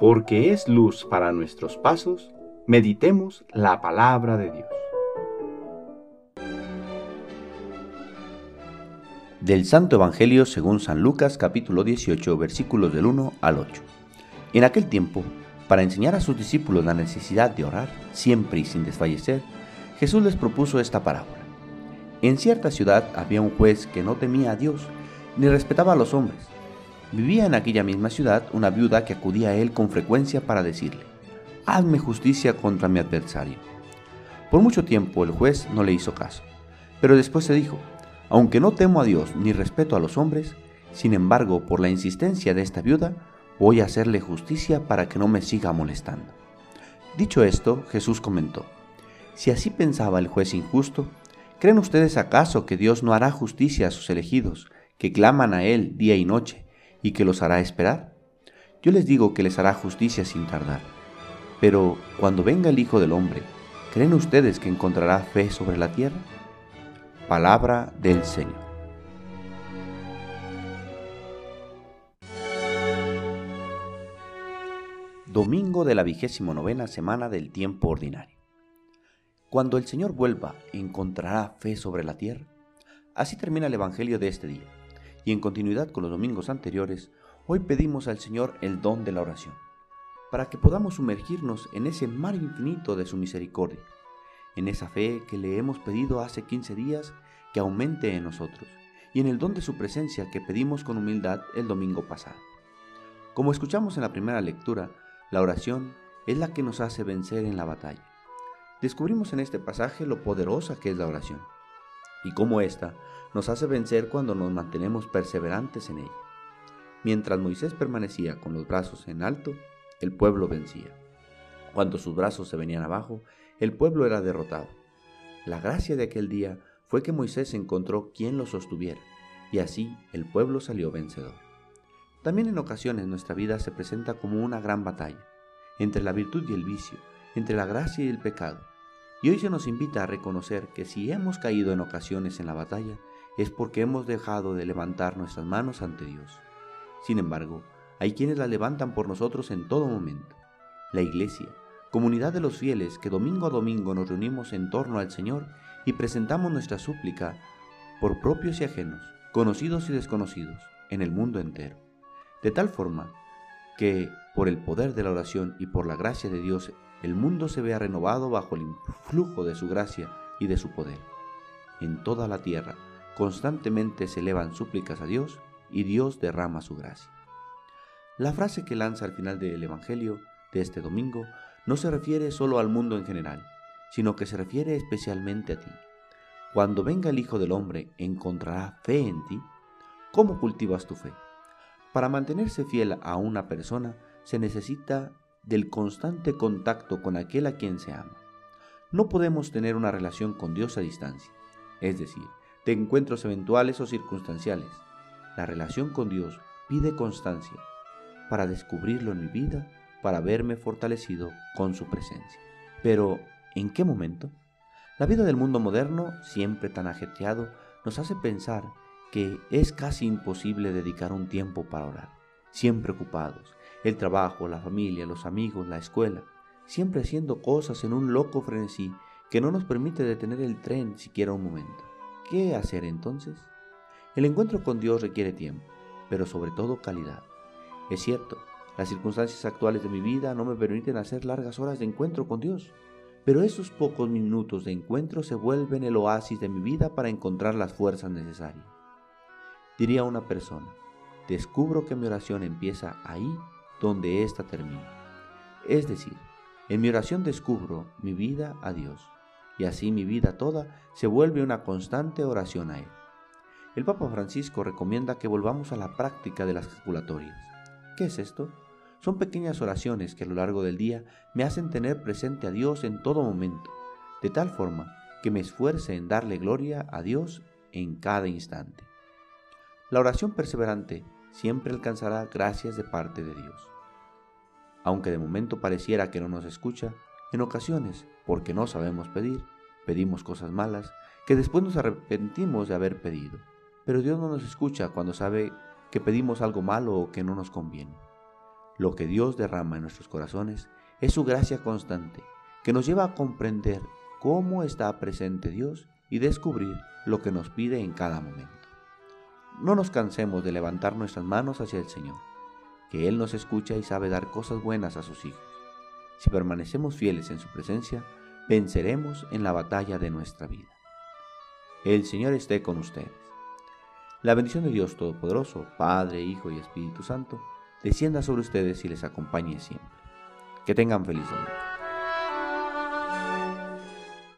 porque es luz para nuestros pasos, meditemos la palabra de Dios. Del Santo Evangelio según San Lucas capítulo 18 versículos del 1 al 8. En aquel tiempo, para enseñar a sus discípulos la necesidad de orar siempre y sin desfallecer, Jesús les propuso esta parábola. En cierta ciudad había un juez que no temía a Dios ni respetaba a los hombres. Vivía en aquella misma ciudad una viuda que acudía a él con frecuencia para decirle, hazme justicia contra mi adversario. Por mucho tiempo el juez no le hizo caso, pero después se dijo, aunque no temo a Dios ni respeto a los hombres, sin embargo, por la insistencia de esta viuda, voy a hacerle justicia para que no me siga molestando. Dicho esto, Jesús comentó, si así pensaba el juez injusto, ¿creen ustedes acaso que Dios no hará justicia a sus elegidos, que claman a Él día y noche, y que los hará esperar? Yo les digo que les hará justicia sin tardar. Pero cuando venga el Hijo del Hombre, ¿creen ustedes que encontrará fe sobre la tierra? Palabra del Señor. Domingo de la vigésimo novena semana del tiempo ordinario. Cuando el Señor vuelva, ¿encontrará fe sobre la tierra? Así termina el Evangelio de este día y en continuidad con los domingos anteriores, hoy pedimos al Señor el don de la oración, para que podamos sumergirnos en ese mar infinito de su misericordia, en esa fe que le hemos pedido hace 15 días que aumente en nosotros, y en el don de su presencia que pedimos con humildad el domingo pasado. Como escuchamos en la primera lectura, la oración es la que nos hace vencer en la batalla. Descubrimos en este pasaje lo poderosa que es la oración, y cómo ésta nos hace vencer cuando nos mantenemos perseverantes en ella. Mientras Moisés permanecía con los brazos en alto, el pueblo vencía. Cuando sus brazos se venían abajo, el pueblo era derrotado. La gracia de aquel día fue que Moisés encontró quien lo sostuviera, y así el pueblo salió vencedor. También en ocasiones nuestra vida se presenta como una gran batalla, entre la virtud y el vicio, entre la gracia y el pecado. Y hoy se nos invita a reconocer que si hemos caído en ocasiones en la batalla, es porque hemos dejado de levantar nuestras manos ante Dios. Sin embargo, hay quienes la levantan por nosotros en todo momento. La Iglesia, comunidad de los fieles que domingo a domingo nos reunimos en torno al Señor y presentamos nuestra súplica por propios y ajenos, conocidos y desconocidos, en el mundo entero. De tal forma que, por el poder de la oración y por la gracia de Dios, el mundo se vea renovado bajo el influjo de su gracia y de su poder. En toda la tierra, constantemente se elevan súplicas a Dios y Dios derrama su gracia. La frase que lanza al final del Evangelio de este domingo no se refiere solo al mundo en general, sino que se refiere especialmente a ti. Cuando venga el Hijo del Hombre, ¿encontrará fe en ti? ¿Cómo cultivas tu fe? Para mantenerse fiel a una persona se necesita del constante contacto con aquel a quien se ama. No podemos tener una relación con Dios a distancia, es decir, de encuentros eventuales o circunstanciales. La relación con Dios pide constancia para descubrirlo en mi vida, para verme fortalecido con su presencia. Pero, ¿en qué momento? La vida del mundo moderno, siempre tan ajetreado, nos hace pensar que es casi imposible dedicar un tiempo para orar. Siempre ocupados, el trabajo, la familia, los amigos, la escuela, siempre haciendo cosas en un loco frenesí que no nos permite detener el tren siquiera un momento. ¿Qué hacer entonces? El encuentro con Dios requiere tiempo, pero sobre todo calidad. Es cierto, las circunstancias actuales de mi vida no me permiten hacer largas horas de encuentro con Dios, pero esos pocos minutos de encuentro se vuelven el oasis de mi vida para encontrar las fuerzas necesarias. Diría una persona, descubro que mi oración empieza ahí donde ésta termina. Es decir, en mi oración descubro mi vida a Dios y así mi vida toda se vuelve una constante oración a Él. El Papa Francisco recomienda que volvamos a la práctica de las ejaculatorias. ¿Qué es esto? Son pequeñas oraciones que a lo largo del día me hacen tener presente a Dios en todo momento, de tal forma que me esfuerce en darle gloria a Dios en cada instante. La oración perseverante siempre alcanzará gracias de parte de Dios. Aunque de momento pareciera que no nos escucha, en ocasiones, porque no sabemos pedir, pedimos cosas malas que después nos arrepentimos de haber pedido. Pero Dios no nos escucha cuando sabe que pedimos algo malo o que no nos conviene. Lo que Dios derrama en nuestros corazones es su gracia constante, que nos lleva a comprender cómo está presente Dios y descubrir lo que nos pide en cada momento. No nos cansemos de levantar nuestras manos hacia el Señor, que Él nos escucha y sabe dar cosas buenas a sus hijos. Si permanecemos fieles en su presencia, venceremos en la batalla de nuestra vida. El Señor esté con ustedes. La bendición de Dios Todopoderoso, Padre, Hijo y Espíritu Santo, descienda sobre ustedes y les acompañe siempre. Que tengan feliz domingo.